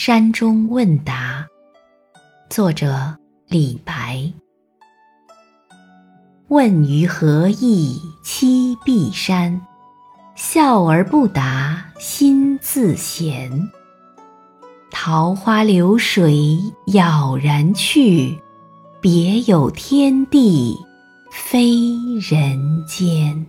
山中问答，作者李白。问于何意栖碧山，笑而不答心自闲。桃花流水杳然去，别有天地非人间。